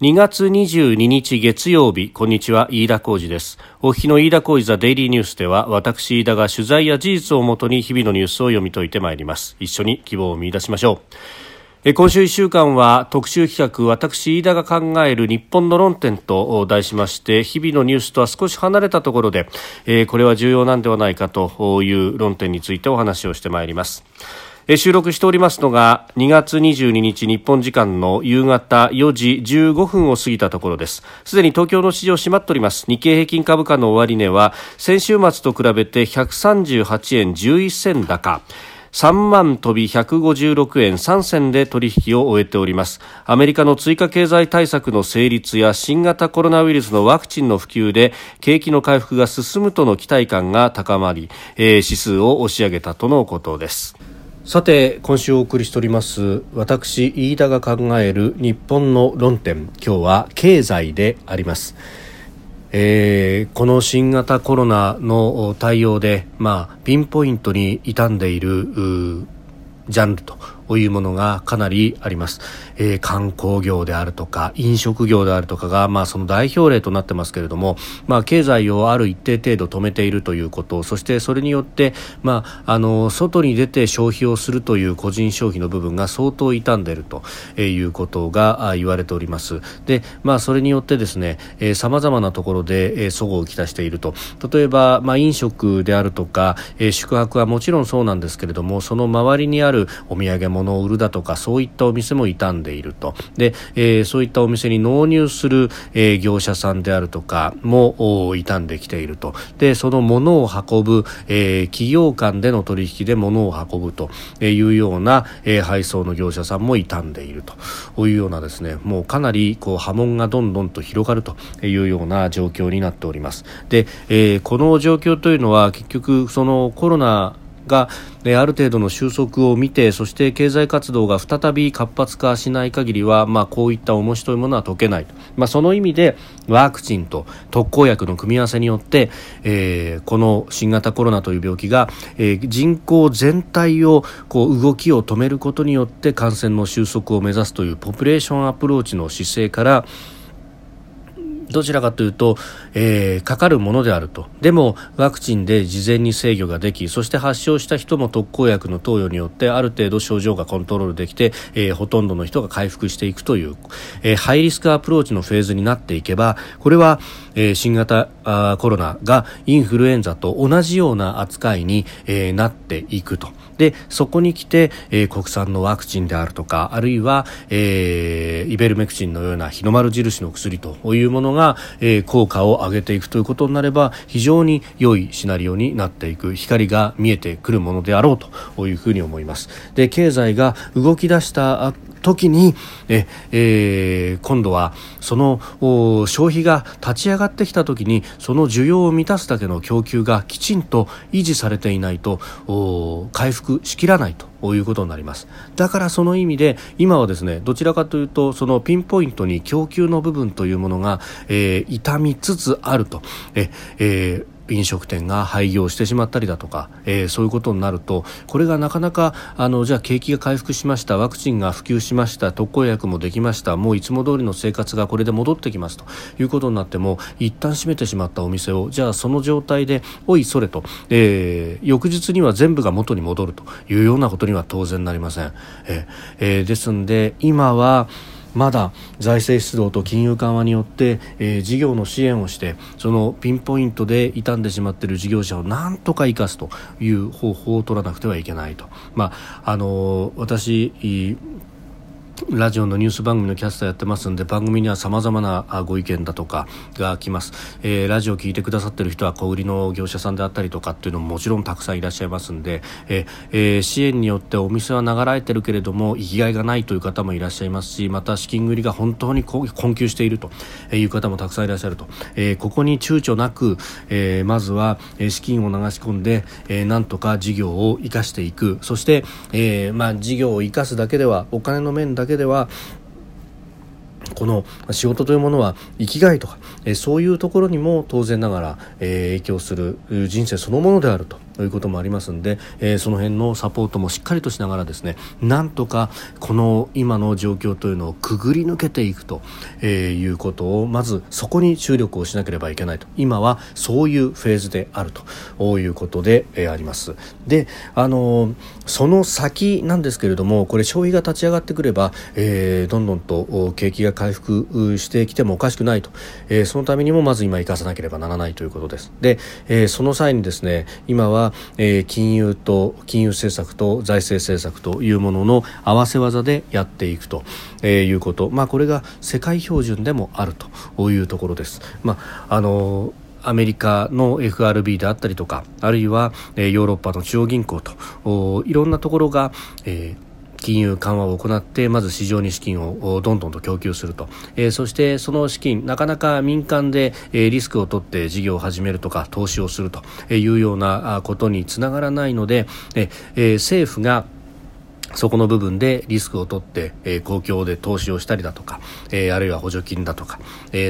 2月22日月曜日こんにちは飯田浩二です。お聞きの飯田浩二ザデイリーニュースでは私飯田が取材や事実をもとに日々のニュースを読み解いてまいります。一緒に希望を見出しましょう。今週1週間は特集企画私飯田が考える日本の論点と題しまして日々のニュースとは少し離れたところでこれは重要なんではないかという論点についてお話をしてまいります。収録しておりますのが2月22日日本時間の夕方4時15分を過ぎたところです。すでに東京の市場閉まっております。日経平均株価の終値は先週末と比べて138円11銭高。3万飛び156円3銭で取引を終えております。アメリカの追加経済対策の成立や新型コロナウイルスのワクチンの普及で景気の回復が進むとの期待感が高まり、えー、指数を押し上げたとのことです。さて今週お送りしております私飯田が考える日本の論点。今日は経済であります、えー、この新型コロナの対応で、まあ、ピンポイントに傷んでいるジャンルと。というものがかなりあります、えー、観光業であるとか飲食業であるとかが、まあ、その代表例となってますけれども、まあ、経済をある一定程度止めているということそしてそれによって、まあ、あの外に出て消費をするという個人消費の部分が相当傷んでいるということが言われております。で、まあ、それによってですねさまざまなところで、えー、齟齬をきたしていると。例えば、まあ、飲食であるとか、えー、宿泊はもちろんそうなんですけれどもその周りにあるお土産物を売るだとかそういったお店も傷んでいると。で、えー、そういったお店に納入する、えー、業者さんであるとかも傷んできていると。でその物を運ぶ、えー、企業間での取引で物を運ぶというような、えー、配送の業者さんも傷んでいるというようなですねもうかなりこう波紋がどんどんと広がるというような状況になっております。で、えー、この状況というのは結局そのコロナが、えある程度の収束を見てそして経済活動が再び活発化しない限りは、まあ、こういった重しというものは解けないまあ、その意味でワクチンと特効薬の組み合わせによって、えー、この新型コロナという病気が、えー、人口全体をこう動きを止めることによって感染の収束を目指すというポピュレーションアプローチの姿勢からどちらかというと、えー、かかるものであるとでもワクチンで事前に制御ができそして発症した人も特効薬の投与によってある程度症状がコントロールできて、えー、ほとんどの人が回復していくという、えー、ハイリスクアプローチのフェーズになっていけばこれは、え、新型コロナがインフルエンザと同じような扱いに、え、なっていくと。でそこに来て、えー、国産のワクチンであるとかあるいは、えー、イベルメクチンのような日の丸印の薬というものが、えー、効果を上げていくということになれば非常に良いシナリオになっていく光が見えてくるものであろうというふうに思います。で経済が動き出した時にえ、えー、今度はその消費が立ち上がってきた時にその需要を満たすだけの供給がきちんと維持されていないと回復しきらないということになります。だからその意味で今はですねどちらかというとそのピンポイントに供給の部分というものが、えー、痛みつつあると。え、えー飲食店が廃業してしまったりだとか、えー、そういうことになるとこれがなかなかあのじゃあ景気が回復しましたワクチンが普及しました特効薬もできましたもういつも通りの生活がこれで戻ってきますということになっても一旦閉めてしまったお店をじゃあその状態でおいそれと、えー、翌日には全部が元に戻るというようなことには当然なりません。えーえー、ですんで今はまだ財政出動と金融緩和によって、えー、事業の支援をしてそのピンポイントで傷んでしまっている事業者をなんとか生かすという方法を取らなくてはいけないと。まああの私ラジオのニュース番組のキャスターやってますんで番組にはさまざまなご意見だとかが来ます、えー、ラジオを聞いてくださってる人は小売りの業者さんであったりとかっていうのももちろんたくさんいらっしゃいますんで、ええ、支援によってお店は流れてるけれども生きがいがないという方もいらっしゃいますしまた資金繰りが本当に困窮しているという方もたくさんいらっしゃると、えー、ここに躊躇なく、えー、まずは資金を流し込んで、えー、なんとか事業を生かしていく。そして、えーまあ、事業を生かすだけではお金の面だけではこの仕事というものは生きがいとか、えそういうところにも当然ながら、え影響する人生そのものであると。ということもありますんで、えー、その辺のサポートもしっかりとしながらですねなんとかこの今の状況というのをくぐり抜けていくと、えー、いうことをまずそこに注力をしなければいけないと。今はそういうフェーズであるということで、えー、あります。であのその先なんですけれどもこれ消費が立ち上がってくれば、えー、どんどんと景気が回復してきてもおかしくないと、えー、そのためにもまず今生かさなければならないということです。で、えー、その際にですね今は、えー、金融と金融政策と財政政策というものの合わせ技でやっていくと、えー、いうこと、まあ、これが世界標準でもあるというところです。まああのアメリカの FRB であったりとかあるいは、えー、ヨーロッパの中央銀行といろんなところが、えー金融緩和を行ってまず市場に資金をどんどんと供給すると、えー、そしてその資金なかなか民間で、え、リスクを取って事業を始めるとか投資をするというようなことにつながらないので、えー、政府がそこの部分でリスクを取って、えー、公共で投資をしたりだとか、えー、あるいは補助金だとか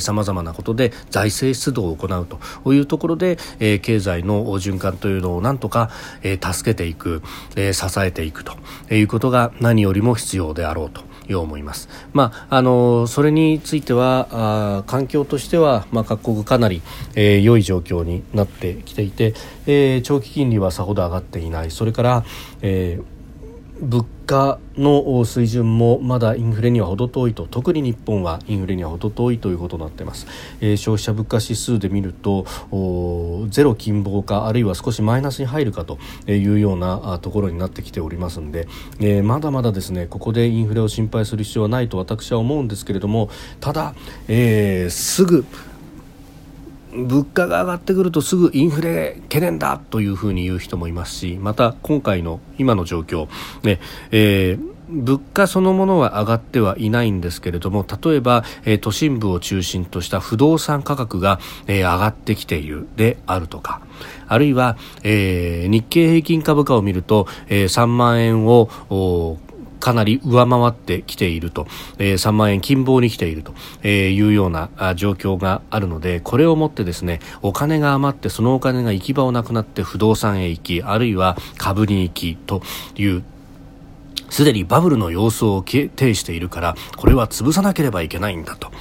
さまざまなことで財政出動を行うというところで、えー、経済の循環というのをなんとか、えー、助けていく、えー、支えていくということが何よりも必要であろうと。いう思います。まあ、あのそれについてはあ環境としては、まあ、各国かなり、えー、良い状況になってきていて、えー、長期金利はさほど上がっていないそれから、えー物価の水準もまだインフレには程遠いと特に日本はインフレには程遠いということになっています、えー、消費者物価指数で見るとゼロ近傍かあるいは少しマイナスに入るかというようなところになってきておりますので、えー、まだまだですねここでインフレを心配する必要はないと私は思うんですけれどもただ、えー、すぐ物価が上がってくるとすぐインフレ懸念だというふうに言う人もいますしまた今回の今の状況、ねえー、物価そのものは上がってはいないんですけれども例えば、えー、都心部を中心とした不動産価格が、えー、上がってきているであるとかあるいは、えー、日経平均株価を見ると、えー、3万円をかなり上回ってきていると、えー、3万円近傍に来ているというような状況があるのでこれをもってですねお金が余ってそのお金が行き場をなくなって不動産へ行きあるいは株に行きというすでにバブルの様相を呈しているからこれは潰さなければいけないんだと。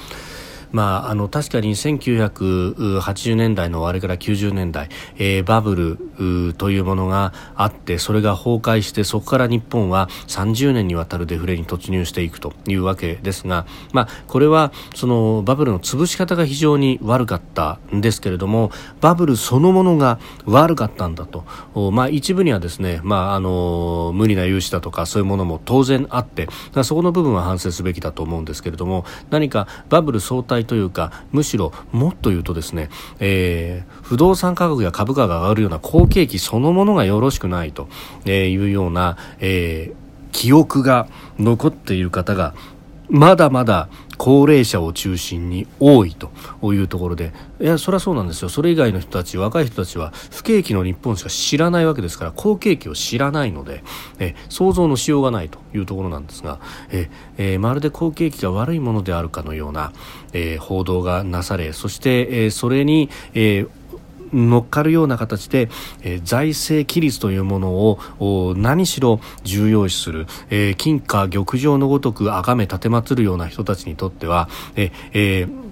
まあ、あの確かに1980年代の終わりから90年代、えー、バブルというものがあってそれが崩壊してそこから日本は30年にわたるデフレに突入していくというわけですが、まあ、これはそのバブルの潰し方が非常に悪かったんですけれどもバブルそのものが悪かったんだと、まあ、一部にはですね、まあ、あの無理な融資だとかそういうものも当然あってそこの部分は反省すべきだと思うんですけれども何かバブル相対というかむしろもっと言うとですね、えー、不動産価格や株価が上がるような好景気そのものがよろしくないというような、えー、記憶が残っている方がまだまだ高齢者を中心に多いというところでいやそれはそうなんですよ。それ以外の人たち若い人たちは不景気の日本しか知らないわけですから好景気を知らないのでえ想像のしようがないというところなんですがええまるで好景気が悪いものであるかのような、え報道がなされそして、えそれに、え乗っかるような形で、えー、財政規律というものを何しろ重要視する、えー、金貨玉状のごとく崇め奉るような人たちにとっては、ええー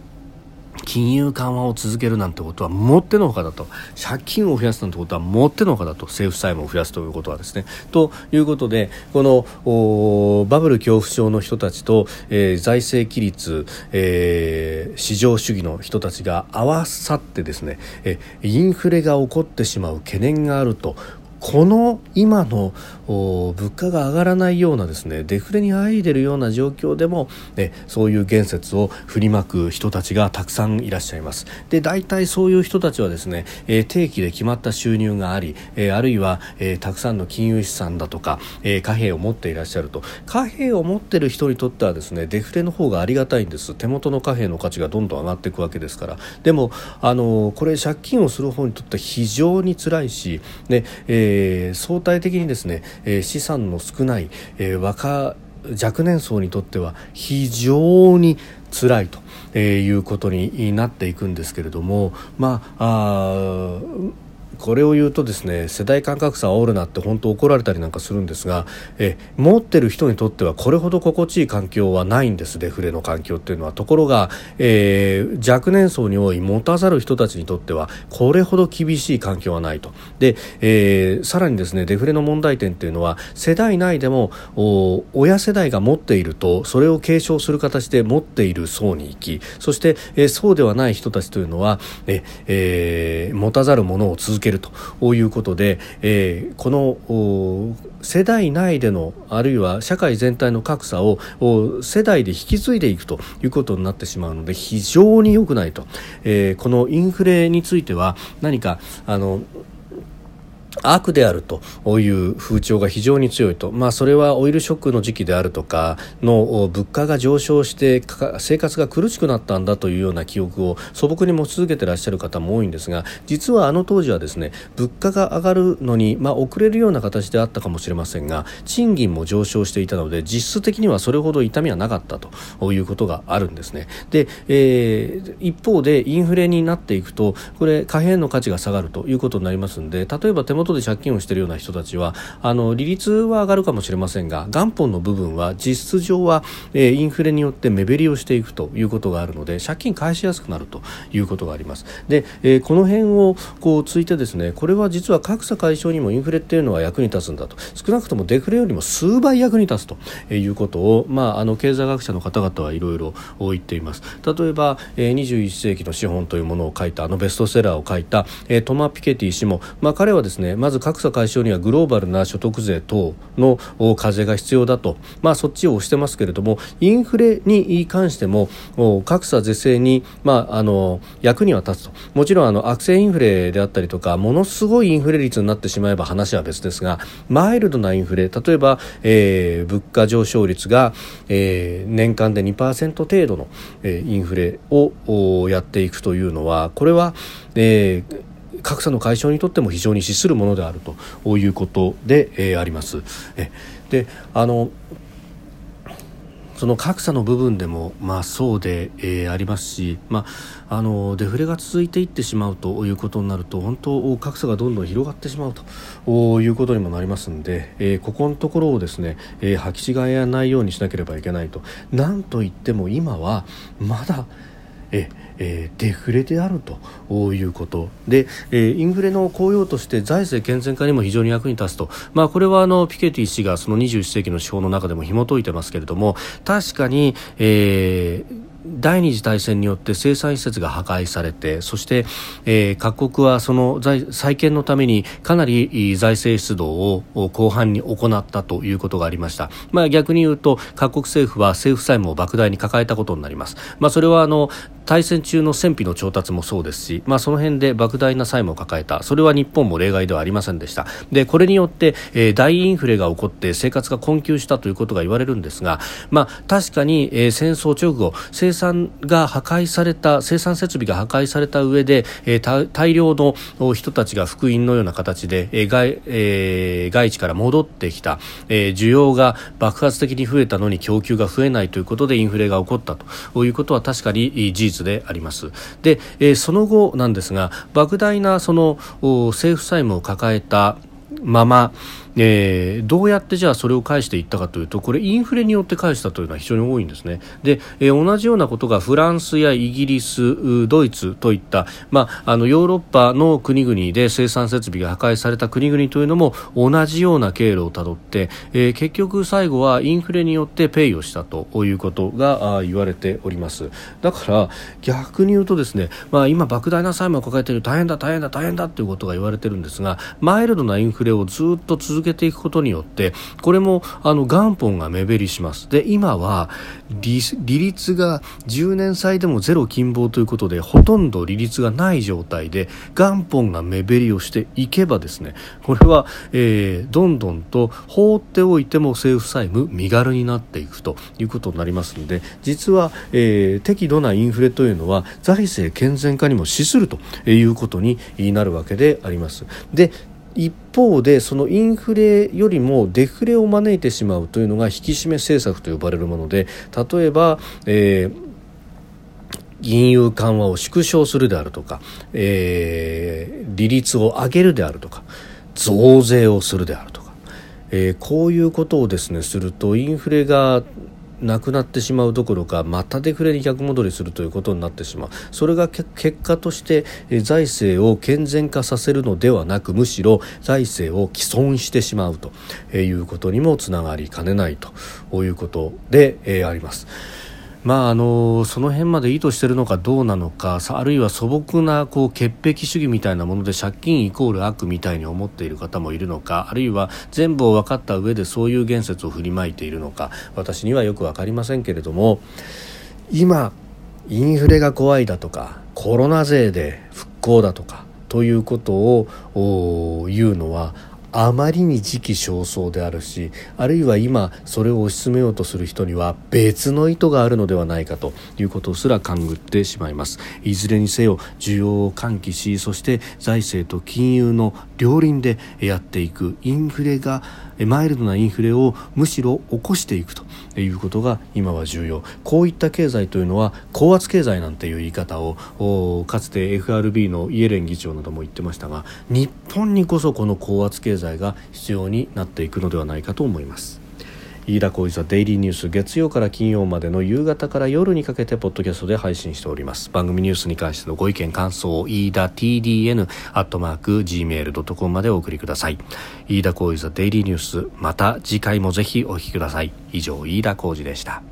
金融緩和を続けるなんてことはもってのほかだと。借金を増やすなんてことはもってのほかだと。政府債務を増やすということはですね。ということでこのバブル恐怖症の人たちと、えー、財政規律、えー、市場主義の人たちが合わさってですね、えインフレが起こってしまう懸念があると。この今の物価が上がらないようなですねデフレに入いでるような状況でも、ね、そういう言説を振りまく人たちがたくさんいらっしゃいます。で大体そういう人たちはですね、えー、定期で決まった収入があり、えー、あるいは、えー、たくさんの金融資産だとか、えー、貨幣を持っていらっしゃると。貨幣を持っている人にとってはですねデフレの方がありがたいんです。手元の貨幣の価値がどんどん上がっていくわけですから。でもあのこれ借金をする方にとっては非常に辛いし、ねえーえー、相対的にですね、えー、資産の少ない、えー、若若年層にとっては非常に辛いと、えー、いうことになっていくんですけれども、まあ、あこれを言うとですね世代間格差煽るなって本当怒られたりなんかするんですが、え持ってる人にとってはこれほど心地いい環境はないんです。デフレの環境っていうのは。ところが、えー、若年層に多い持たざる人たちにとってはこれほど厳しい環境はないと。で、えー、さらにですねデフレの問題点っていうのは世代内でも親世代が持っているとそれを継承する形で持っている層に行きそして、えー、そうではない人たちというのは、ええー、持たざるものを続ける。ということで、えー、この世代内でのあるいは社会全体の格差を世代で引き継いでいくということになってしまうので非常に良くないと、えー、このインフレについては何かあの悪であるという風潮が非常に強いと、まあ、それはオイルショックの時期であるとかの物価が上昇して生活が苦しくなったんだというような記憶を素朴に持ち続けてらっしゃる方も多いんですが実はあの当時はですね物価が上がるのに、まあ、遅れるような形であったかもしれませんが賃金も上昇していたので実質的にはそれほど痛みはなかったということがあるんですね。で、えー、一方でインフレになっていくとこれ貨幣の価値が下がるということになりますので例えば手元で借金をしているような人たちはあの利率は上がるかもしれませんが元本の部分は実質上は、えー、インフレによって目減りをしていくということがあるので借金返しやすくなるということがあります。で、えー、この辺をこうついてですねこれは実は格差解消にもインフレっていうのは役に立つんだと。少なくともデフレよりも数倍役に立つということを、まあ、あの経済学者の方々はいろいろ言っています。例えば、えー、21世紀の資本というものを書いたあのベストセラーを書いた、えー、トマ・ピケティ氏も、まあ、彼はですねまず格差解消にはグローバルな所得税等の課税が必要だと、まあ、そっちを押してますけれどもインフレに関しても格差是正に、まあ、あの役には立つと。もちろんあの悪性インフレであったりとかものすごいインフレ率になってしまえば話は別ですがマイルドなインフレ例えば、えー、物価上昇率が、えー、年間で2%程度の、えー、インフレをやっていくというのはこれは、えー格差の解消にとっても非常に資するものであるということで、えー、あります。えであのその格差の部分でも、まあ、そうで、えー、ありますし、まあ、あのデフレが続いていってしまうということになると本当格差がどんどん広がってしまうということにもなりますので、えー、ここのところをですね、えー、履き違えないようにしなければいけないとなんといっても今はまだええー、デフレであるということで、えー、インフレの効用として財政健全化にも非常に役に立つと、まあ、これはあのピケティ氏がその21世紀の手法の中でも紐解いてますけれども確かに、えー第二次大戦によって生産施設が破壊されてそして、えー、各国はその再建のためにかなり財政出動を広範に行ったということがありました、まあ、逆に言うと各国政府は政府債務を莫大に抱えたことになります、まあ、それはあの大戦中の戦費の調達もそうですし、まあ、その辺で莫大な債務を抱えた。それは日本も例外ではありませんでした。でこれによって、えー、大インフレが起こって生活が困窮したということが言われるんですが、まあ、確かに、えー、戦争直後生産が破壊された生産設備が破壊された上で、えー、大量の人たちが福音のような形で、えー外えー、外地から戻ってきた、えー、需要が爆発的に増えたのに供給が増えないということでインフレが起こったと。いうことは確かに事実。であります。で、え、その後なんですが莫大なその政府債務を抱えたままえー、どうやってじゃあそれを返していったかというとこれインフレによって返したというのは非常に多いんですね。で、えー、同じようなことがフランスやイギリスドイツといった、まあ、あのヨーロッパの国々で生産設備が破壊された国々というのも同じような経路をたどって、えー、結局最後はインフレによってペイをしたということが言われております。だから逆に言うとですね、まあ、今莫大な債務を抱えている大変だ大変だ大変だということが言われているんですがマイルドなインフレをずっと続けていくことによってこれもあの元本が目減りしますで今は利率が10年債でもゼロ金棒ということでほとんど利率がない状態で元本が目減りをしていけばですねこれは、えー、どんどんと放っておいても政府債務身軽になっていくということになりますので実は、えー、適度なインフレというのは財政健全化にも資するということになるわけであります。で一方でそのインフレよりもデフレを招いてしまうというのが引き締め政策と呼ばれるもので例えば、えー金融緩和を縮小するであるとか、えー、利率を上げるであるとか増税をするであるとか、えー、こういうことをですねするとインフレがなくなってしまうどころかまたデフレに逆戻りするということになってしまうそれが結果として財政を健全化させるのではなくむしろ財政を毀損してしまうということにもつながりかねないということであります。まあ、あのその辺まで意図しているのかどうなのかあるいは素朴なこう潔癖主義みたいなもので借金イコール悪みたいに思っている方もいるのかあるいは全部を分かった上でそういう言説を振りまいているのか私にはよく分かりませんけれども今インフレが怖いだとかコロナ税で復興だとかということを言うのはあまりに時期尚早であるしあるいは今それを推し進めようとする人には別の意図があるのではないかということすら勘ぐってしまいます。いずれにせよ需要を喚起しそして財政と金融の両輪でやっていくインフレがマイルドなインフレをむしろ起こしていくということが今は重要こういった経済というのは高圧経済なんていう言い方をかつて FRB のイエレン議長なども言ってましたが日本にこそこの高圧経済が必要になっていくのではないかと思います。飯田浩司はデイリーニュース月曜から金曜までの夕方から夜にかけてポッドキャストで配信しております。番組ニュースに関してのご意見感想を飯田 TDN アットマーク Gmail.com までお送りください。飯田浩司はデイリーニュースまた次回もぜひお聞きください。以上飯田浩司でした。